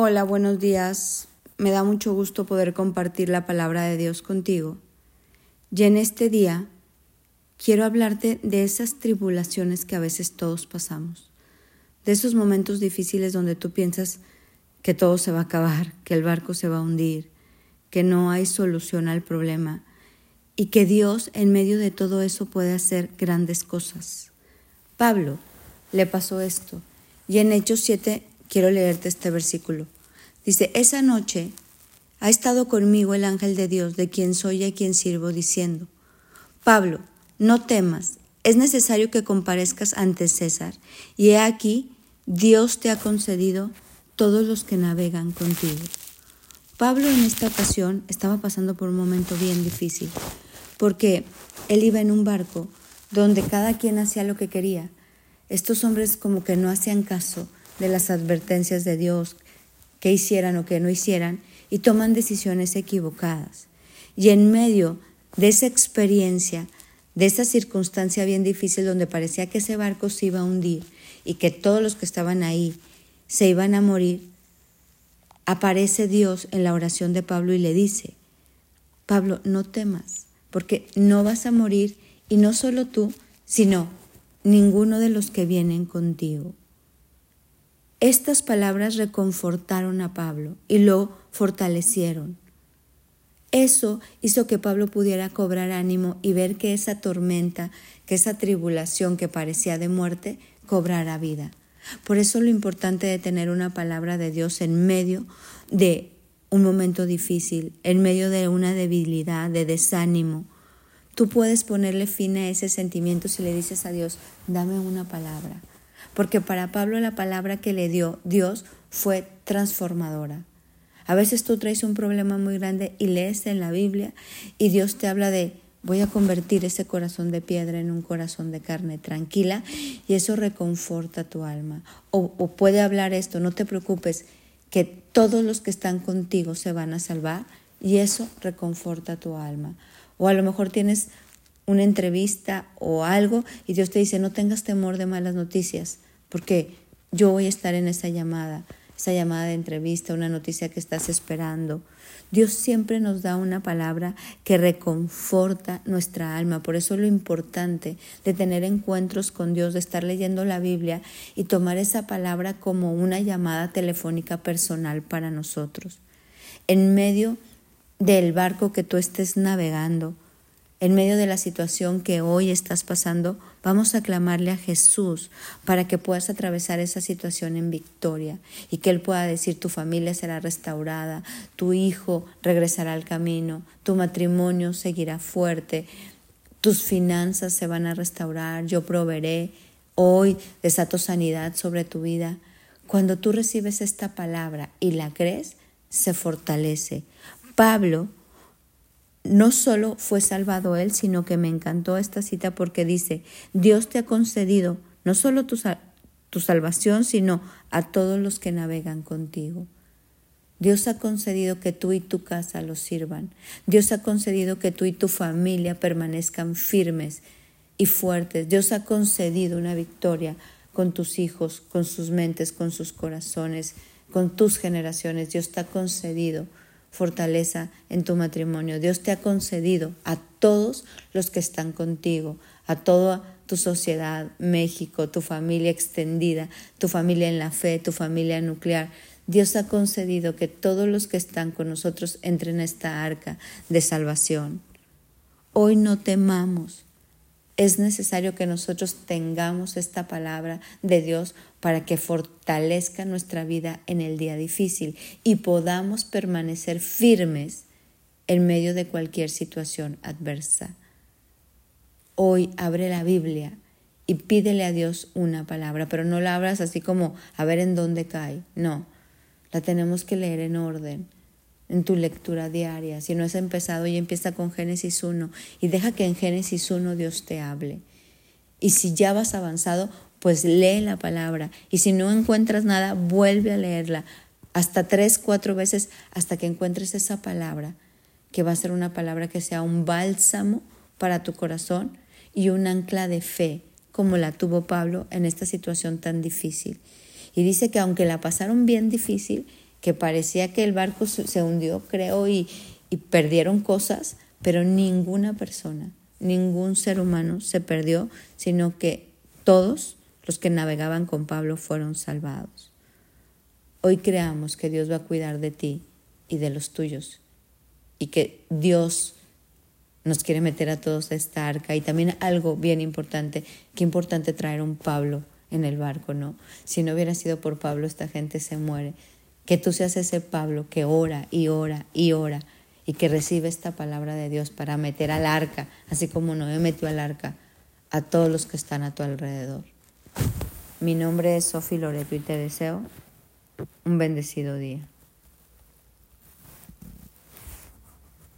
Hola, buenos días. Me da mucho gusto poder compartir la palabra de Dios contigo. Y en este día quiero hablarte de esas tribulaciones que a veces todos pasamos, de esos momentos difíciles donde tú piensas que todo se va a acabar, que el barco se va a hundir, que no hay solución al problema y que Dios en medio de todo eso puede hacer grandes cosas. Pablo le pasó esto y en Hechos 7 quiero leerte este versículo. Dice, esa noche ha estado conmigo el ángel de Dios, de quien soy y a quien sirvo, diciendo, Pablo, no temas, es necesario que comparezcas ante César, y he aquí, Dios te ha concedido todos los que navegan contigo. Pablo en esta ocasión estaba pasando por un momento bien difícil, porque él iba en un barco donde cada quien hacía lo que quería. Estos hombres como que no hacían caso de las advertencias de Dios, que hicieran o que no hicieran, y toman decisiones equivocadas. Y en medio de esa experiencia, de esa circunstancia bien difícil donde parecía que ese barco se iba a hundir y que todos los que estaban ahí se iban a morir, aparece Dios en la oración de Pablo y le dice, Pablo, no temas, porque no vas a morir y no solo tú, sino ninguno de los que vienen contigo. Estas palabras reconfortaron a Pablo y lo fortalecieron. Eso hizo que Pablo pudiera cobrar ánimo y ver que esa tormenta, que esa tribulación que parecía de muerte, cobrara vida. Por eso lo importante de tener una palabra de Dios en medio de un momento difícil, en medio de una debilidad, de desánimo. Tú puedes ponerle fin a ese sentimiento si le dices a Dios, dame una palabra porque para Pablo la palabra que le dio Dios fue transformadora. A veces tú traes un problema muy grande y lees en la Biblia y Dios te habla de voy a convertir ese corazón de piedra en un corazón de carne tranquila y eso reconforta tu alma. O, o puede hablar esto, no te preocupes, que todos los que están contigo se van a salvar y eso reconforta tu alma. O a lo mejor tienes una entrevista o algo y Dios te dice, no tengas temor de malas noticias porque yo voy a estar en esa llamada, esa llamada de entrevista, una noticia que estás esperando. Dios siempre nos da una palabra que reconforta nuestra alma. Por eso es lo importante de tener encuentros con Dios, de estar leyendo la Biblia y tomar esa palabra como una llamada telefónica personal para nosotros. En medio del barco que tú estés navegando, en medio de la situación que hoy estás pasando, vamos a clamarle a Jesús para que puedas atravesar esa situación en victoria y que Él pueda decir tu familia será restaurada, tu hijo regresará al camino, tu matrimonio seguirá fuerte, tus finanzas se van a restaurar, yo proveeré, hoy desato sanidad sobre tu vida. Cuando tú recibes esta palabra y la crees, se fortalece. Pablo no solo fue salvado él, sino que me encantó esta cita porque dice, Dios te ha concedido no solo tu, tu, salvación, sino a todos los que navegan contigo. Dios ha concedido que tú y tu casa los sirvan. Dios ha concedido que tú y tu familia permanezcan firmes y fuertes. Dios ha concedido una victoria con tus hijos, con sus mentes, con sus corazones, con tus generaciones. Dios te ha concedido fortaleza en tu matrimonio. Dios te ha concedido a todos los que están contigo, a toda tu sociedad, México, tu familia extendida, tu familia en la fe, tu familia nuclear. Dios ha concedido que todos los que están con nosotros entren a esta arca de salvación. Hoy no temamos, es necesario que nosotros tengamos esta palabra de Dios para que fortalezca nuestra vida en el día difícil y podamos permanecer firmes en medio de cualquier situación adversa. Hoy abre la Biblia y pídele a Dios una palabra, pero no la abras así como a ver en dónde cae. No, la tenemos que leer en orden en tu lectura diaria. Si no has empezado y empieza con Génesis 1 y deja que en Génesis 1 Dios te hable. Y si ya vas avanzado, pues lee la palabra. Y si no encuentras nada, vuelve a leerla hasta tres, cuatro veces hasta que encuentres esa palabra, que va a ser una palabra que sea un bálsamo para tu corazón y un ancla de fe, como la tuvo Pablo en esta situación tan difícil. Y dice que aunque la pasaron bien difícil, que parecía que el barco se hundió, creo, y, y perdieron cosas, pero ninguna persona, ningún ser humano se perdió, sino que todos los que navegaban con Pablo fueron salvados. Hoy creamos que Dios va a cuidar de ti y de los tuyos y que Dios nos quiere meter a todos a esta arca. Y también algo bien importante, qué importante traer un Pablo en el barco, ¿no? Si no hubiera sido por Pablo, esta gente se muere. Que tú seas ese Pablo que ora y ora y ora y que recibe esta palabra de Dios para meter al arca, así como Noé metió al arca a todos los que están a tu alrededor. Mi nombre es Sofi Loreto y te deseo un bendecido día.